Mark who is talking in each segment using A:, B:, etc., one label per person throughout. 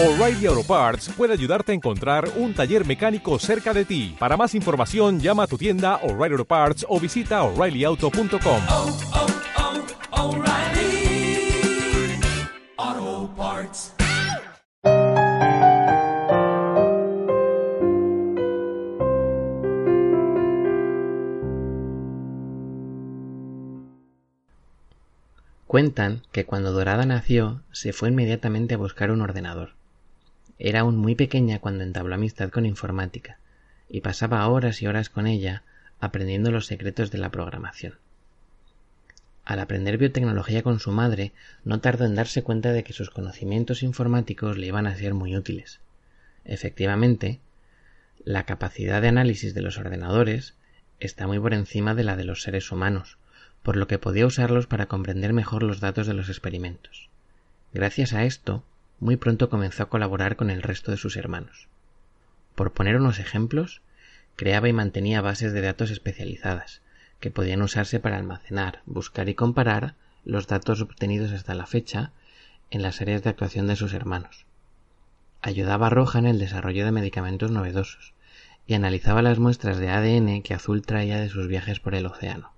A: O'Reilly Auto Parts puede ayudarte a encontrar un taller mecánico cerca de ti. Para más información, llama a tu tienda O'Reilly Auto Parts o visita oreillyauto.com.
B: oh, oh, O'Reilly Auto Parts.
C: Cuentan que cuando Dorada nació se fue inmediatamente a buscar un ordenador. Era aún muy pequeña cuando entabló amistad con informática y pasaba horas y horas con ella aprendiendo los secretos de la programación. Al aprender biotecnología con su madre, no tardó en darse cuenta de que sus conocimientos informáticos le iban a ser muy útiles. Efectivamente, la capacidad de análisis de los ordenadores está muy por encima de la de los seres humanos, por lo que podía usarlos para comprender mejor los datos de los experimentos. Gracias a esto, muy pronto comenzó a colaborar con el resto de sus hermanos. Por poner unos ejemplos, creaba y mantenía bases de datos especializadas, que podían usarse para almacenar, buscar y comparar los datos obtenidos hasta la fecha en las áreas de actuación de sus hermanos. Ayudaba a Roja en el desarrollo de medicamentos novedosos y analizaba las muestras de ADN que Azul traía de sus viajes por el océano.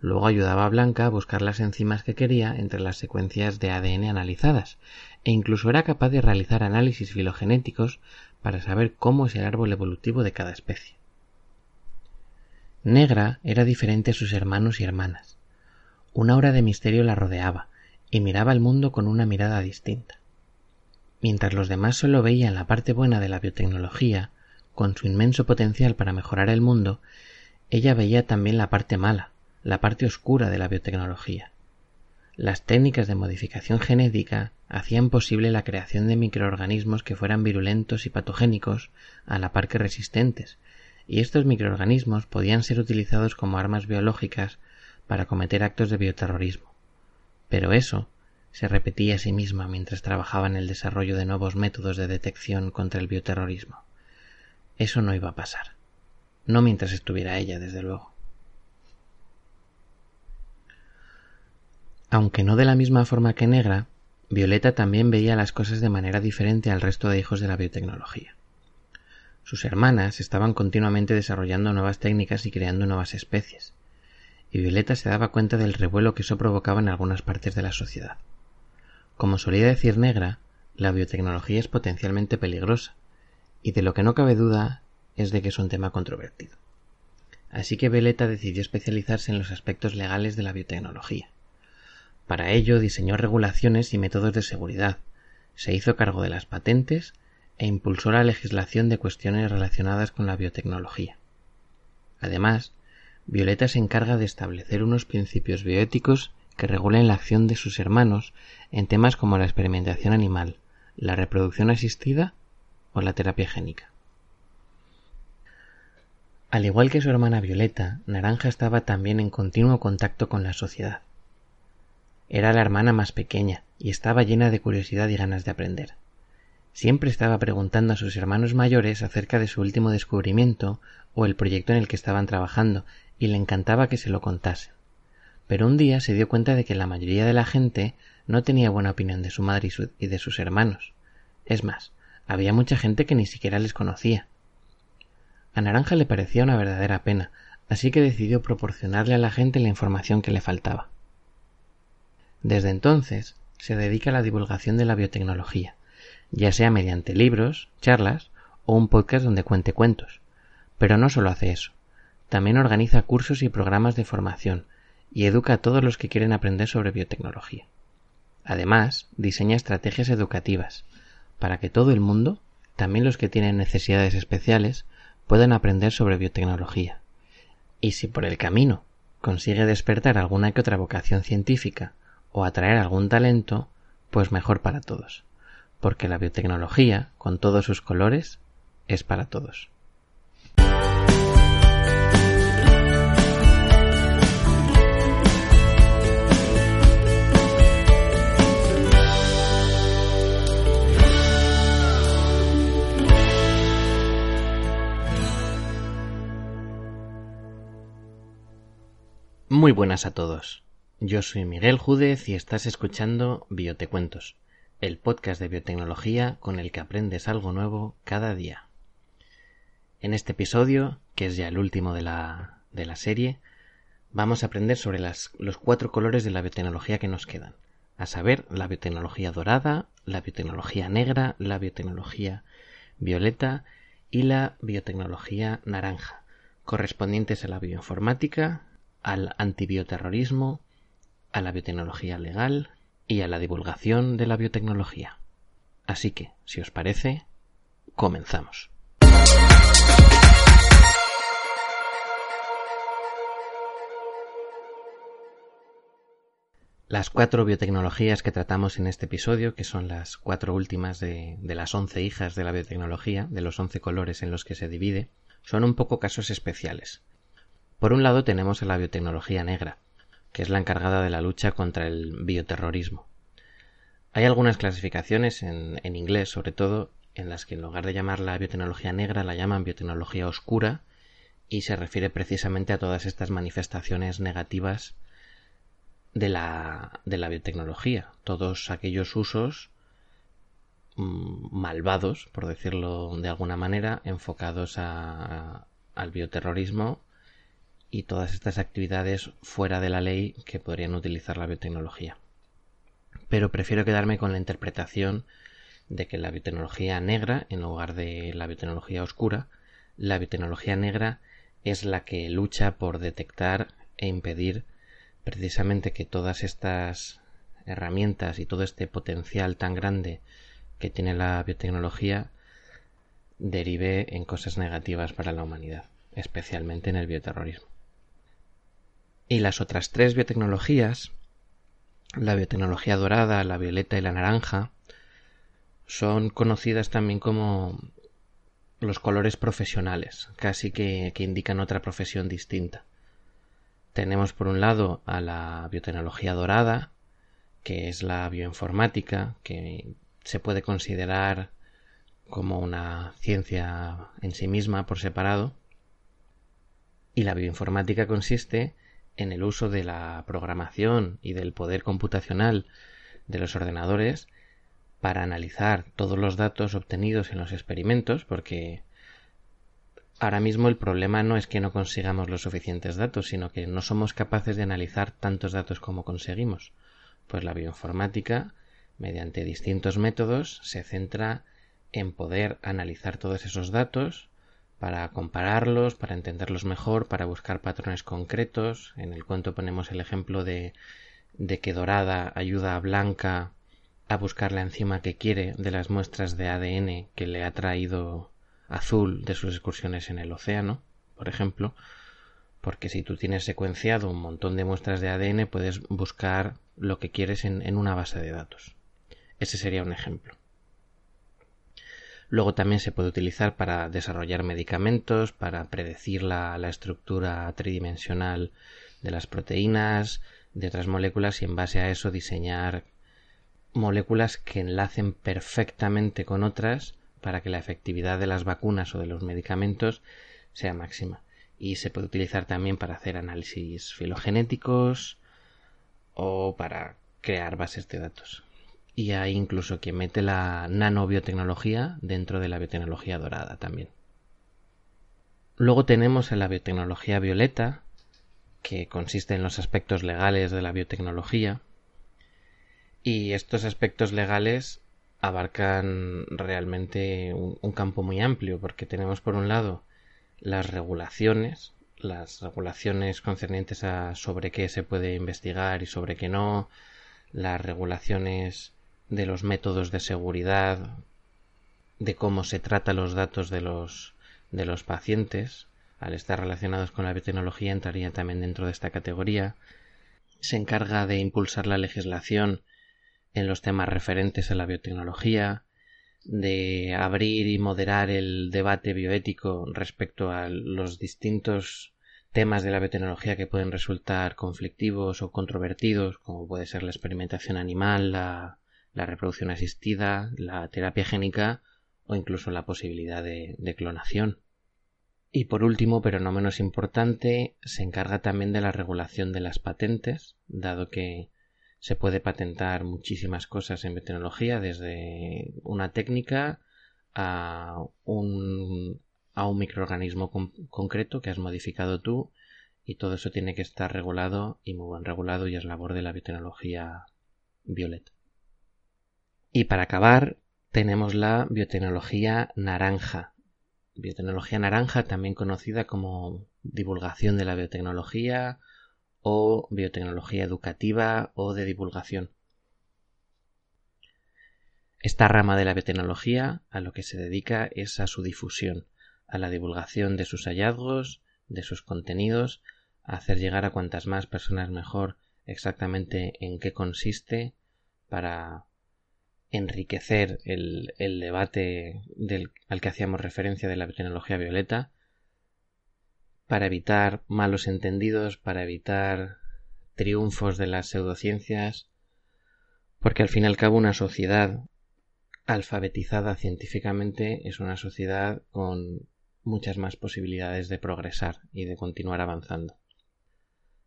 C: Luego ayudaba a Blanca a buscar las enzimas que quería entre las secuencias de ADN analizadas, e incluso era capaz de realizar análisis filogenéticos para saber cómo es el árbol evolutivo de cada especie. Negra era diferente a sus hermanos y hermanas. Una aura de misterio la rodeaba, y miraba el mundo con una mirada distinta. Mientras los demás solo veían la parte buena de la biotecnología, con su inmenso potencial para mejorar el mundo, ella veía también la parte mala, la parte oscura de la biotecnología. Las técnicas de modificación genética hacían posible la creación de microorganismos que fueran virulentos y patogénicos a la par que resistentes, y estos microorganismos podían ser utilizados como armas biológicas para cometer actos de bioterrorismo. Pero eso se repetía a sí misma mientras trabajaba en el desarrollo de nuevos métodos de detección contra el bioterrorismo. Eso no iba a pasar. No mientras estuviera ella, desde luego. Aunque no de la misma forma que Negra, Violeta también veía las cosas de manera diferente al resto de hijos de la biotecnología. Sus hermanas estaban continuamente desarrollando nuevas técnicas y creando nuevas especies, y Violeta se daba cuenta del revuelo que eso provocaba en algunas partes de la sociedad. Como solía decir Negra, la biotecnología es potencialmente peligrosa, y de lo que no cabe duda es de que es un tema controvertido. Así que Violeta decidió especializarse en los aspectos legales de la biotecnología. Para ello diseñó regulaciones y métodos de seguridad, se hizo cargo de las patentes e impulsó la legislación de cuestiones relacionadas con la biotecnología. Además, Violeta se encarga de establecer unos principios bioéticos que regulen la acción de sus hermanos en temas como la experimentación animal, la reproducción asistida o la terapia génica. Al igual que su hermana Violeta, Naranja estaba también en continuo contacto con la sociedad. Era la hermana más pequeña y estaba llena de curiosidad y ganas de aprender. Siempre estaba preguntando a sus hermanos mayores acerca de su último descubrimiento o el proyecto en el que estaban trabajando y le encantaba que se lo contasen. Pero un día se dio cuenta de que la mayoría de la gente no tenía buena opinión de su madre y, y de sus hermanos. Es más, había mucha gente que ni siquiera les conocía. A Naranja le parecía una verdadera pena, así que decidió proporcionarle a la gente la información que le faltaba. Desde entonces se dedica a la divulgación de la biotecnología, ya sea mediante libros, charlas o un podcast donde cuente cuentos. Pero no solo hace eso, también organiza cursos y programas de formación y educa a todos los que quieren aprender sobre biotecnología. Además, diseña estrategias educativas para que todo el mundo, también los que tienen necesidades especiales, puedan aprender sobre biotecnología. Y si por el camino consigue despertar alguna que otra vocación científica o atraer algún talento, pues mejor para todos, porque la biotecnología, con todos sus colores, es para todos. Muy buenas a todos. Yo soy Miguel Júdez y estás escuchando Biotecuentos, el podcast de biotecnología con el que aprendes algo nuevo cada día. En este episodio, que es ya el último de la, de la serie, vamos a aprender sobre las, los cuatro colores de la biotecnología que nos quedan, a saber, la biotecnología dorada, la biotecnología negra, la biotecnología violeta y la biotecnología naranja, correspondientes a la bioinformática, al antibioterrorismo, a la biotecnología legal y a la divulgación de la biotecnología. Así que, si os parece, comenzamos. Las cuatro biotecnologías que tratamos en este episodio, que son las cuatro últimas de, las once hijas de la biotecnología, de los once colores en los que se divide, son un poco casos especiales. Por un lado tenemos a la biotecnología negra, que es la encargada de la lucha contra el bioterrorismo. Hay algunas clasificaciones en, en inglés, sobre todo, en las que en lugar de llamarla biotecnología negra la llaman biotecnología oscura y se refiere precisamente a todas estas manifestaciones negativas de la, de la biotecnología, todos aquellos usos mmm, malvados, por decirlo de alguna manera, enfocados a, a, al bioterrorismo y todas estas actividades fuera de la ley que podrían utilizar la biotecnología. Pero prefiero quedarme con la interpretación de que la biotecnología negra, en lugar de la biotecnología oscura, la biotecnología negra es la que lucha por detectar e impedir precisamente que todas estas herramientas y todo este potencial tan grande que tiene la biotecnología derive en cosas negativas para la humanidad, especialmente en el bioterrorismo. Y las otras tres biotecnologías, la biotecnología dorada, la violeta y la naranja, son conocidas también como los colores profesionales, casi que, que, indican otra profesión distinta. Tenemos por un lado a la biotecnología dorada, que es la bioinformática, que se puede considerar como una ciencia en sí misma por separado. Y la bioinformática consiste en el uso de la programación y del poder computacional de los ordenadores para analizar todos los datos obtenidos en los experimentos, porque ahora mismo el problema no es que no consigamos los suficientes datos, sino que no somos capaces de analizar tantos datos como conseguimos. Pues la bioinformática, mediante distintos métodos, se centra en poder analizar todos esos datos para compararlos, para entenderlos mejor, para buscar patrones concretos. En el cuento ponemos el ejemplo de, que Dorada ayuda a Blanca a buscar la enzima que quiere de las muestras de ADN que le ha traído Azul de sus excursiones en el océano, por ejemplo, porque si tú tienes secuenciado un montón de muestras de ADN puedes buscar lo que quieres en una base de datos. Ese sería un ejemplo. Luego también se puede utilizar para desarrollar medicamentos, para predecir la, estructura tridimensional de las proteínas, de otras moléculas y en base a eso diseñar moléculas que enlacen perfectamente con otras para que la efectividad de las vacunas o de los medicamentos sea máxima. Y se puede utilizar también para hacer análisis filogenéticos o para crear bases de datos y hay incluso quien mete la nanobiotecnología dentro de la biotecnología dorada también. Luego tenemos la biotecnología violeta, que consiste en los aspectos legales de la biotecnología, y estos aspectos legales abarcan realmente un, un campo muy amplio, porque tenemos por un lado las regulaciones, las regulaciones concernientes a sobre qué se puede investigar y sobre qué no, las regulaciones de los métodos de seguridad, de cómo se trata los datos de los, de los pacientes, al estar relacionados con la biotecnología entraría también dentro de esta categoría. Se encarga de impulsar la legislación en los temas referentes a la biotecnología, de abrir y moderar el debate bioético respecto a los distintos temas de la biotecnología que pueden resultar conflictivos o controvertidos, como puede ser la experimentación animal, la la reproducción asistida, la terapia génica o incluso la posibilidad de, clonación. Y por último, pero no menos importante, se encarga también de la regulación de las patentes, dado que se puede patentar muchísimas cosas en biotecnología, desde una técnica a un, a un microorganismo concreto que has modificado tú y todo eso tiene que estar regulado y muy bien regulado y es labor de la biotecnología violeta. Y para acabar tenemos la biotecnología naranja. Biotecnología naranja también conocida como divulgación de la biotecnología o biotecnología educativa o de divulgación. Esta rama de la biotecnología a lo que se dedica es a su difusión, a la divulgación de sus hallazgos, de sus contenidos, a hacer llegar a cuantas más personas mejor exactamente en qué consiste para enriquecer el, debate al que hacíamos referencia de la biotecnología violeta para evitar malos entendidos, para evitar triunfos de las pseudociencias, porque al fin y al cabo una sociedad alfabetizada científicamente es una sociedad con muchas más posibilidades de progresar y de continuar avanzando.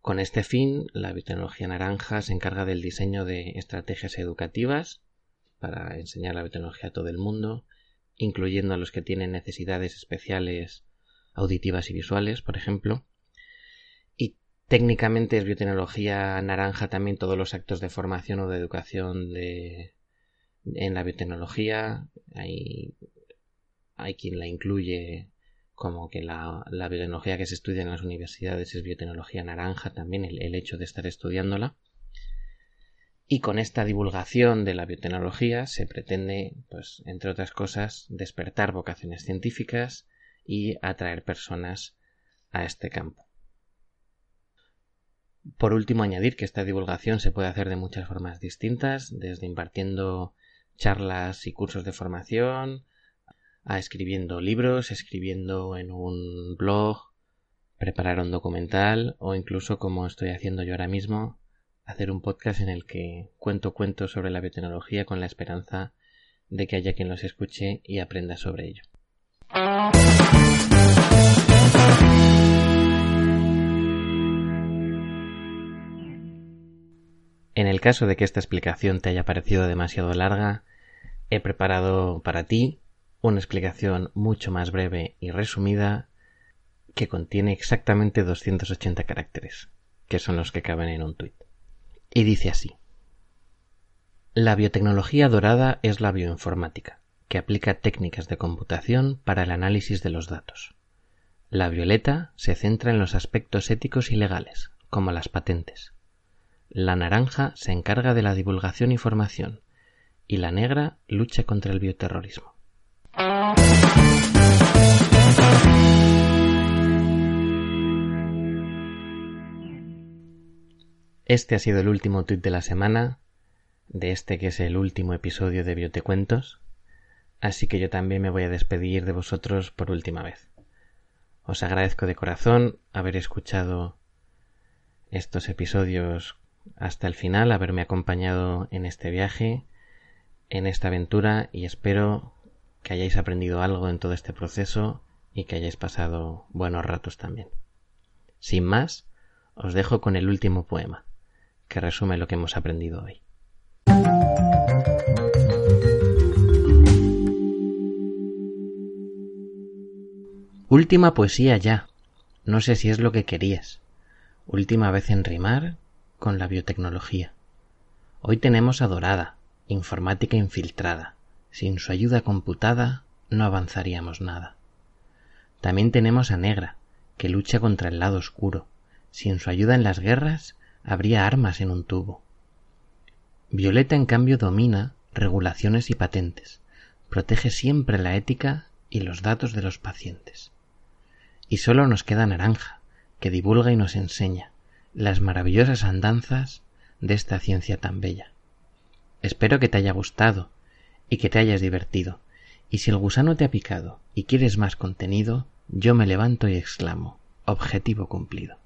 C: Con este fin, la biotecnología naranja se encarga del diseño de estrategias educativas para enseñar la biotecnología a todo el mundo, incluyendo a los que tienen necesidades especiales auditivas y visuales, por ejemplo. Y técnicamente es biotecnología naranja también todos los actos de formación o de educación de, en la biotecnología. Hay, hay quien la incluye como que la, biotecnología que se estudia en las universidades es biotecnología naranja también, el hecho de estar estudiándola. Y con esta divulgación de la biotecnología se pretende, pues, entre otras cosas, despertar vocaciones científicas, y atraer personas a este campo. Por último, añadir que esta divulgación se puede hacer de muchas formas distintas, desde impartiendo charlas y cursos de formación, a escribiendo libros, escribiendo en un blog, preparar un documental o incluso como estoy haciendo yo ahora mismo, hacer un podcast en el que cuento cuentos sobre la biotecnología con la esperanza de que haya quien los escuche y aprenda sobre ello. En el caso de que esta explicación te haya parecido demasiado larga, he preparado para ti una explicación mucho más breve y resumida que contiene exactamente 280 caracteres, que son los que caben en un tuit. Y dice así. La biotecnología dorada es la bioinformática, que aplica técnicas de computación para el análisis de los datos. La violeta se centra en los aspectos éticos y legales, como las patentes. La naranja se encarga de la divulgación y formación, y la negra lucha contra el bioterrorismo. Este ha sido el último tuit de la semana, de este que es el último episodio de Biotecuentos, así que yo también me voy a despedir de vosotros por última vez. Os agradezco de corazón haber escuchado estos episodios hasta el final, haberme acompañado en este viaje, en esta aventura y espero que hayáis aprendido algo en todo este proceso y que hayáis pasado buenos ratos también. Sin más, os dejo con el último poema, que resume lo que hemos aprendido hoy. Última poesía ya. No sé si es lo que querías. Última vez en rimar con la biotecnología. Hoy tenemos a Dorada, informática infiltrada. Sin su ayuda computada no avanzaríamos nada. También tenemos a Negra, que lucha contra el lado oscuro. Sin su ayuda en las guerras habría armas en un tubo. Violeta, en cambio, domina regulaciones y patentes. Protege siempre la ética y los datos de los pacientes. Y solo nos queda Naranja, que divulga y nos enseña las maravillosas andanzas de esta ciencia tan bella. Espero que te haya gustado y que te hayas divertido. Y si el gusano te ha picado y quieres más contenido, yo me levanto y exclamo, objetivo cumplido.